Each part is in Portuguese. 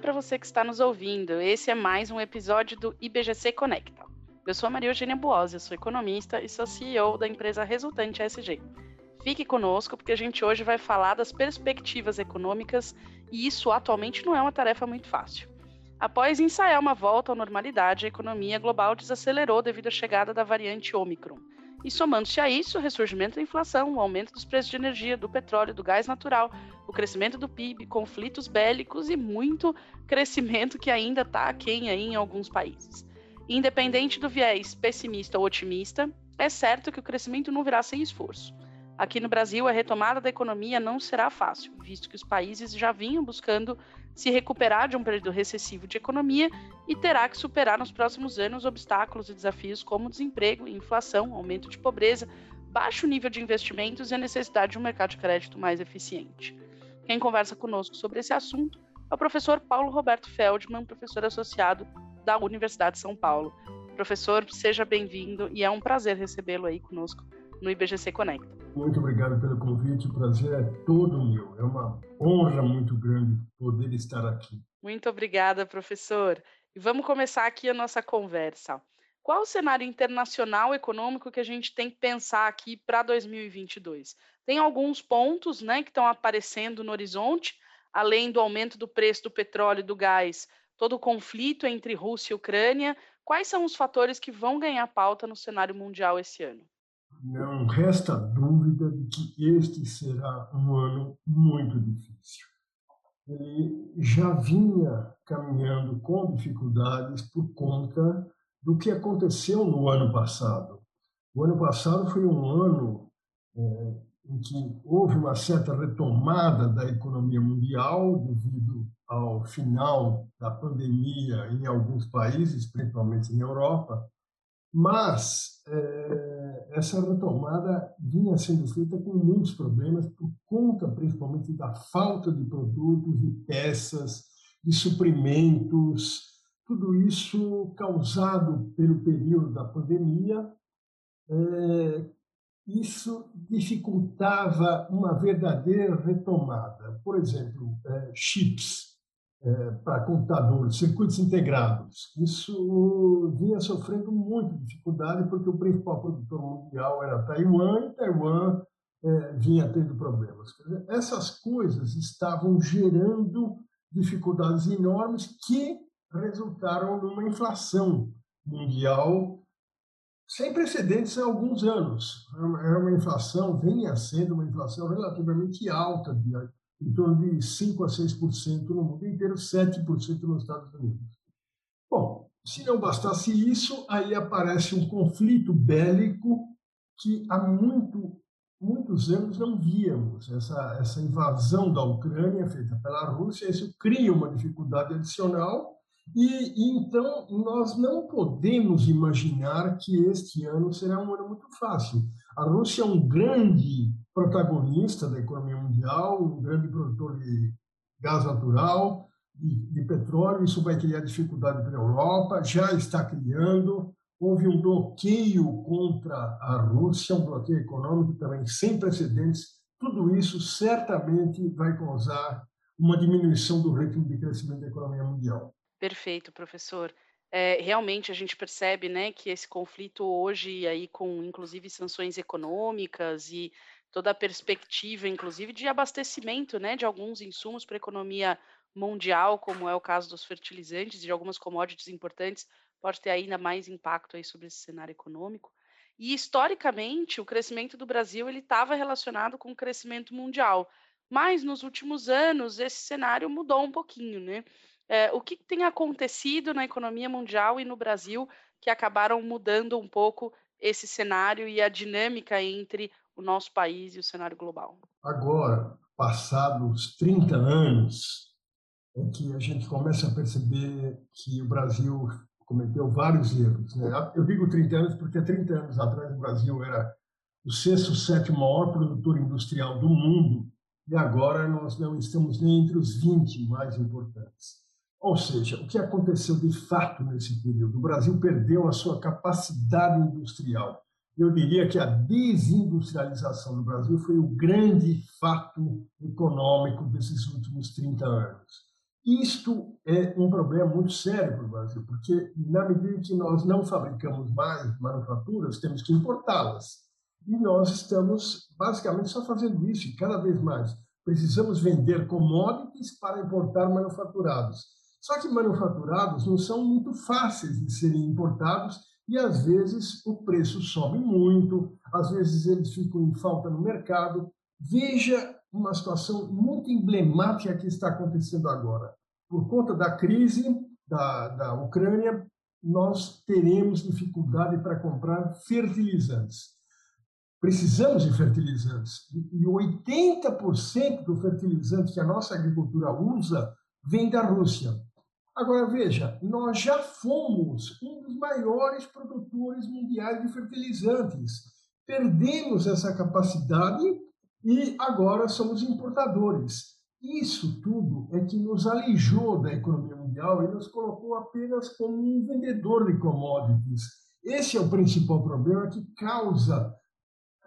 para você que está nos ouvindo. Esse é mais um episódio do IBGC Conecta. Eu sou a Maria Eugênia Buosi, sou economista e sou CEO da empresa Resultante SG. Fique conosco porque a gente hoje vai falar das perspectivas econômicas e isso atualmente não é uma tarefa muito fácil. Após ensaiar uma volta à normalidade, a economia global desacelerou devido à chegada da variante Omicron. E somando-se a isso, o ressurgimento da inflação, o aumento dos preços de energia, do petróleo, do gás natural, o crescimento do PIB, conflitos bélicos e muito crescimento que ainda está aquém aí em alguns países. Independente do viés pessimista ou otimista, é certo que o crescimento não virá sem esforço. Aqui no Brasil, a retomada da economia não será fácil, visto que os países já vinham buscando se recuperar de um período recessivo de economia e terá que superar nos próximos anos obstáculos e desafios como desemprego, inflação, aumento de pobreza, baixo nível de investimentos e a necessidade de um mercado de crédito mais eficiente. Quem conversa conosco sobre esse assunto é o professor Paulo Roberto Feldman, professor associado da Universidade de São Paulo. Professor, seja bem-vindo e é um prazer recebê-lo aí conosco no IBGC Conecta. Muito obrigado pelo convite, o prazer é todo meu. É uma honra muito grande poder estar aqui. Muito obrigada, professor. E vamos começar aqui a nossa conversa. Qual o cenário internacional econômico que a gente tem que pensar aqui para 2022? Tem alguns pontos né, que estão aparecendo no horizonte, além do aumento do preço do petróleo e do gás, todo o conflito entre Rússia e Ucrânia. Quais são os fatores que vão ganhar pauta no cenário mundial esse ano? Não resta dúvida de que este será um ano muito difícil. Ele já vinha caminhando com dificuldades por conta do que aconteceu no ano passado. O ano passado foi um ano é, em que houve uma certa retomada da economia mundial devido ao final da pandemia em alguns países, principalmente na Europa, mas é, essa retomada vinha sendo feita com muitos problemas por conta, principalmente, da falta de produtos, de peças, de suprimentos, tudo isso causado pelo período da pandemia. É, isso dificultava uma verdadeira retomada. Por exemplo, é, chips é, para computadores, circuitos integrados. Isso vinha sofrendo muita dificuldade porque o principal produtor mundial era Taiwan e Taiwan é, vinha tendo problemas. Dizer, essas coisas estavam gerando dificuldades enormes que resultaram numa inflação mundial sem precedentes há alguns anos. É uma inflação, vinha sendo uma inflação relativamente alta de em torno de 5% a 6% no mundo inteiro, 7% nos Estados Unidos. Bom, se não bastasse isso, aí aparece um conflito bélico que há muito, muitos anos não víamos. Essa, essa invasão da Ucrânia feita pela Rússia, isso cria uma dificuldade adicional e, e, então nós não podemos imaginar que este ano será um ano muito fácil. A Rússia é um grande protagonista da economia mundial, um grande produtor de gás natural, de, de petróleo. Isso vai criar dificuldade para a Europa, já está criando. Houve um bloqueio contra a Rússia, um bloqueio econômico também sem precedentes. Tudo isso certamente vai causar uma diminuição do ritmo de crescimento da economia mundial. Perfeito, professor. É, realmente a gente percebe né, que esse conflito hoje, aí, com inclusive sanções econômicas e toda a perspectiva, inclusive, de abastecimento né, de alguns insumos para a economia mundial, como é o caso dos fertilizantes e de algumas commodities importantes, pode ter ainda mais impacto aí sobre esse cenário econômico. E historicamente, o crescimento do Brasil ele estava relacionado com o crescimento mundial, mas nos últimos anos esse cenário mudou um pouquinho, né? É, o que tem acontecido na economia mundial e no Brasil que acabaram mudando um pouco esse cenário e a dinâmica entre o nosso país e o cenário global? Agora, passados 30 anos, é que a gente começa a perceber que o Brasil cometeu vários erros. Né? Eu digo 30 anos porque há 30 anos atrás o Brasil era o sexto, sétimo maior produtor industrial do mundo e agora nós não estamos nem entre os 20 mais importantes. Ou seja, o que aconteceu de fato nesse período? O Brasil perdeu a sua capacidade industrial eu diria que a desindustrialização no Brasil foi o grande fato econômico desses últimos 30 anos. Isto é um problema muito sério para o Brasil, porque na medida que nós não fabricamos mais manufaturas, temos que importá-las. E nós estamos basicamente só fazendo isso, e cada vez mais. Precisamos vender commodities para importar manufaturados. Só que manufaturados não são muito fáceis de serem importados e às vezes o preço sobe muito, às vezes eles ficam em falta no mercado. Veja uma situação muito emblemática que está acontecendo agora. Por conta da crise da, da Ucrânia, nós teremos dificuldade para comprar fertilizantes. Precisamos de fertilizantes. E 80% do fertilizante que a nossa agricultura usa vem da Rússia. Agora, veja, nós já fomos um dos maiores produtores mundiais de fertilizantes. Perdemos essa capacidade e agora somos importadores. Isso tudo é que nos alijou da economia mundial e nos colocou apenas como um vendedor de commodities. Esse é o principal problema que causa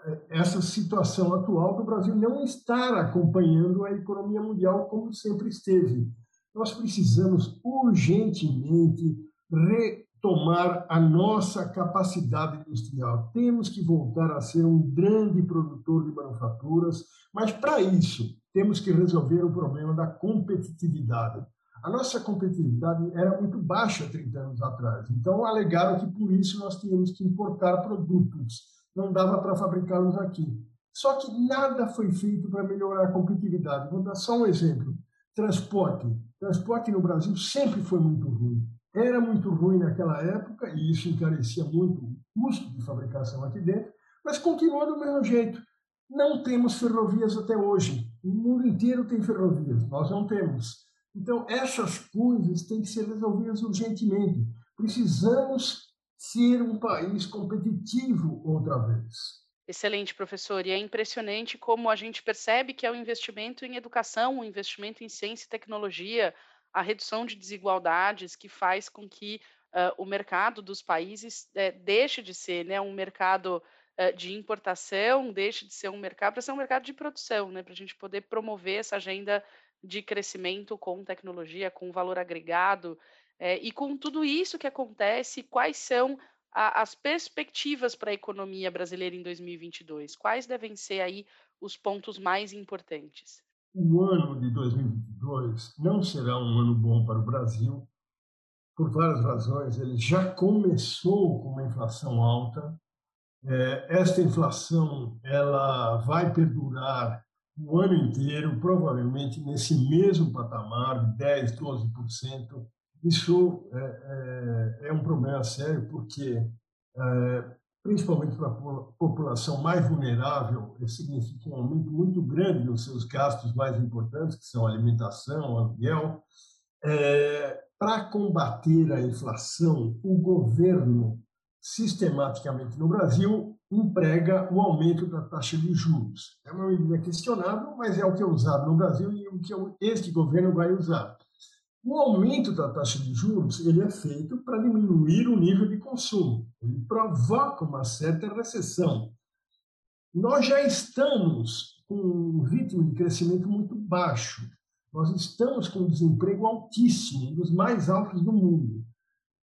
eh, essa situação atual do Brasil não estar acompanhando a economia mundial como sempre esteve. Nós precisamos urgentemente retomar a nossa capacidade industrial. Temos que voltar a ser um grande produtor de manufaturas, mas para isso temos que resolver o problema da competitividade. A nossa competitividade era muito baixa 30 anos atrás, então alegaram que por isso nós tínhamos que importar produtos, não dava para fabricá-los aqui. Só que nada foi feito para melhorar a competitividade. Vou dar só um exemplo: transporte. Transporte no Brasil sempre foi muito ruim. Era muito ruim naquela época, e isso encarecia muito o custo de fabricação aqui dentro, mas continua do mesmo jeito. Não temos ferrovias até hoje. O mundo inteiro tem ferrovias, nós não temos. Então, essas coisas têm que ser resolvidas urgentemente. Precisamos ser um país competitivo outra vez. Excelente, professor. E é impressionante como a gente percebe que é o investimento em educação, o investimento em ciência e tecnologia, a redução de desigualdades que faz com que uh, o mercado dos países uh, deixe de ser né, um mercado uh, de importação, deixe de ser um mercado para ser um mercado de produção, né, para a gente poder promover essa agenda de crescimento com tecnologia, com valor agregado. e com tudo isso que acontece, quais são a, as perspectivas para a economia brasileira em 2022? Quais devem ser aí os pontos mais importantes? o ano de 2022 não será um ano bom para o Brasil, por várias razões. Ele já começou com uma inflação alta. É, esta inflação ela vai perdurar o ano inteiro, provavelmente nesse mesmo patamar de 10, 12%. Isso é, é, é um problema sério, porque é, principalmente para a população mais vulnerável, significa um aumento muito grande nos seus gastos mais importantes, que são alimentação, aluguel. É, para combater a inflação, o governo, sistematicamente no Brasil, emprega o aumento da taxa de juros. É uma medida questionável, mas é o que é usado no Brasil e o que este governo vai usar. O aumento da taxa de juros ele é feito para diminuir o nível de consumo. Ele provoca uma certa recessão. Nós já estamos com um ritmo de crescimento muito baixo. Nós estamos com um desemprego altíssimo, um dos mais altos do mundo.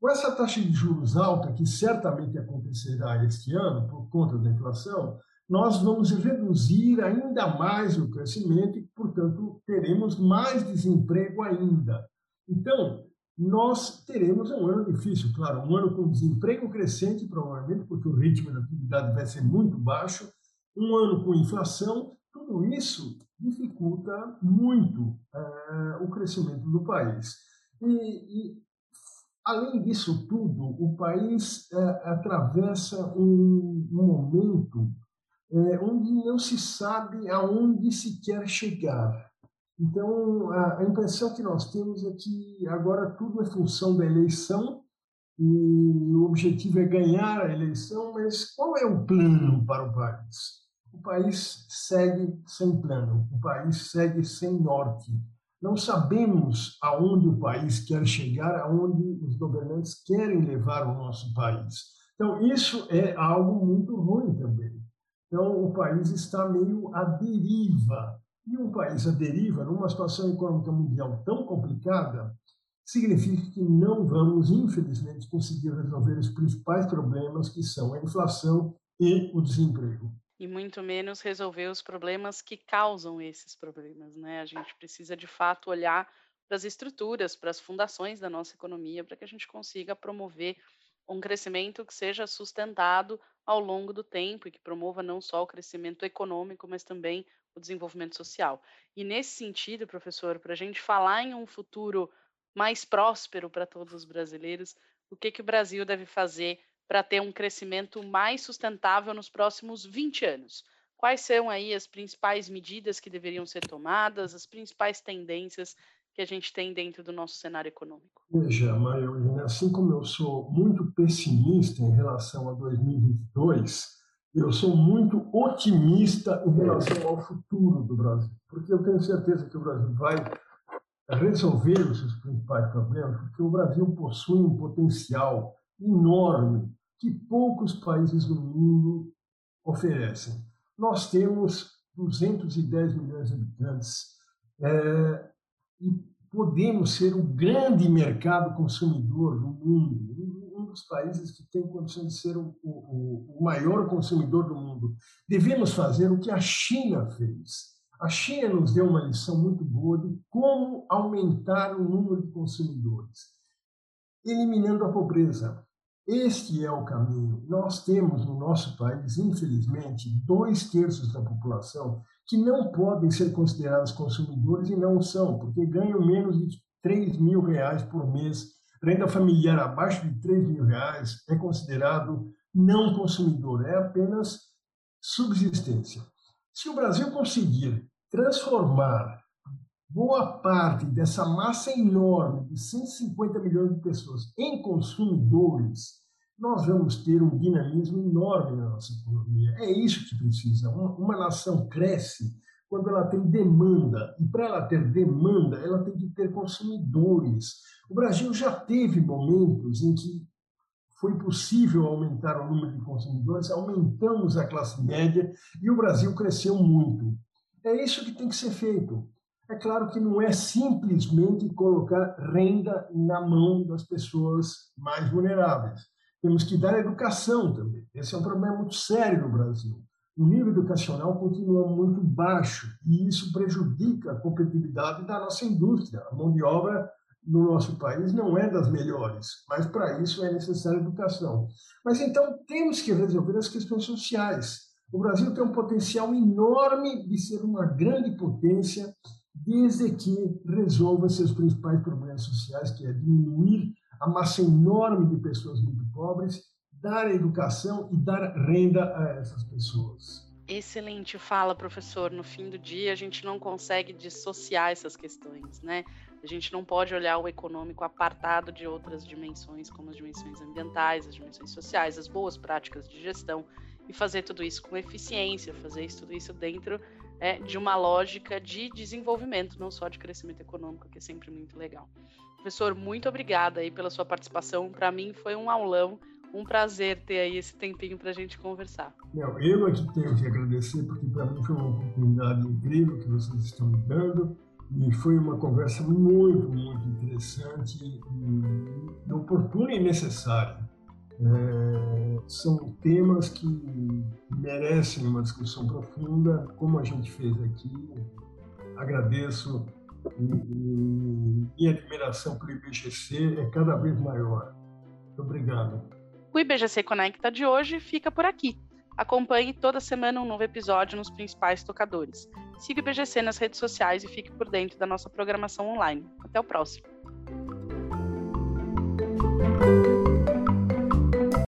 Com essa taxa de juros alta, que certamente acontecerá este ano por conta da inflação, nós vamos reduzir ainda mais o crescimento e, portanto, teremos mais desemprego ainda. Então, nós teremos um ano difícil, claro, um ano com desemprego crescente, provavelmente, porque o ritmo da atividade vai ser muito baixo, um ano com inflação, tudo isso dificulta muito é, o crescimento do país. E, e, além disso tudo, o país é, atravessa um, um momento é, onde não se sabe aonde se quer chegar. Então, a, impressão que nós temos é que agora tudo é função da eleição e o objetivo é ganhar a eleição, mas qual é o plano para o país? O país segue sem plano, o país segue sem norte. Não sabemos aonde o país quer chegar, aonde os governantes querem levar o nosso país. Então, isso é algo muito ruim também. Então, o país está meio à deriva E um país à deriva, numa situação econômica mundial tão complicada, significa que não vamos, infelizmente, conseguir resolver os principais problemas, que são a inflação e o desemprego. E muito menos resolver os problemas que causam esses problemas, né? A gente precisa, de fato, olhar para as estruturas, para as fundações da nossa economia, para que a gente consiga promover um crescimento que seja sustentado ao longo do tempo e que promova não só o crescimento econômico, mas também o desenvolvimento social. E nesse sentido, professor, para a gente falar em um futuro mais próspero para todos os brasileiros, o que, que o Brasil deve fazer para ter um crescimento mais sustentável nos próximos 20 anos? Quais são aí as principais medidas que deveriam ser tomadas, as principais tendências que a gente tem dentro do nosso cenário econômico? Veja, Maria Eugênia, assim como eu sou muito pessimista em relação a 2022, eu sou muito otimista em relação ao futuro do Brasil, porque eu tenho certeza que o Brasil vai resolver os seus principais problemas, porque o Brasil possui um potencial enorme que poucos países do mundo oferecem. Nós temos 210 milhões de habitantes é, e podemos ser o grande mercado consumidor do mundo, dos países que tem condição de ser o, o, o maior consumidor do mundo. Devemos fazer o que a China fez a China nos deu uma lição muito boa de como aumentar o número de consumidores, eliminando a pobreza. Este é o caminho. Nós temos no nosso país, infelizmente, dois terços da população que não podem ser considerados consumidores e não são, porque ganham menos de 3 mil reais por mês. Renda familiar abaixo de 3 mil reais é considerado não consumidor, é apenas subsistência. Se o Brasil conseguir transformar boa parte dessa massa enorme de 150 milhões de pessoas em consumidores, nós vamos ter um dinamismo enorme na nossa economia. É isso que precisa. Uma, uma nação cresce quando ela tem demanda, e para ela ter demanda, ela tem que ter consumidores. O Brasil já teve momentos em que foi possível aumentar o número de consumidores, aumentamos a classe média e o Brasil cresceu muito. É isso que tem que ser feito. É claro que não é simplesmente colocar renda na mão das pessoas mais vulneráveis. Temos que dar educação também. Esse é um problema muito sério no Brasil. O nível educacional continua muito baixo e isso prejudica a competitividade da nossa indústria. A mão de obra no nosso país não é das melhores, mas para isso é necessária educação. Mas então temos que resolver as questões sociais. O Brasil tem um potencial enorme de ser uma grande potência, desde que resolva seus principais problemas sociais, que é diminuir a massa enorme de pessoas muito pobres, dar educação e dar renda a essas pessoas. Excelente fala, professor. No fim do dia, a gente não consegue dissociar essas questões, né? A gente não pode olhar o econômico apartado de outras dimensões, como as dimensões ambientais, as dimensões sociais, as boas práticas de gestão e fazer tudo isso com eficiência, fazer tudo isso dentro é, de uma lógica de desenvolvimento, não só de crescimento econômico, que é sempre muito legal. Professor, muito obrigada aí pela sua participação. Para mim foi um aulão, um prazer ter aí esse tempinho para a gente conversar. Não, eu aqui tenho que agradecer, porque para mim foi uma oportunidade incrível que vocês estão me dando. E foi uma conversa muito, muito interessante, e oportuna e necessária. É, são temas que merecem uma discussão profunda, como a gente fez aqui. Agradeço e, e minha admiração pelo IBGC é cada vez maior. Obrigado. O IBGC Conecta de hoje fica por aqui. Acompanhe toda semana um novo episódio nos principais tocadores. Siga o IBGC nas redes sociais e fique por dentro da nossa programação online. Até o próximo.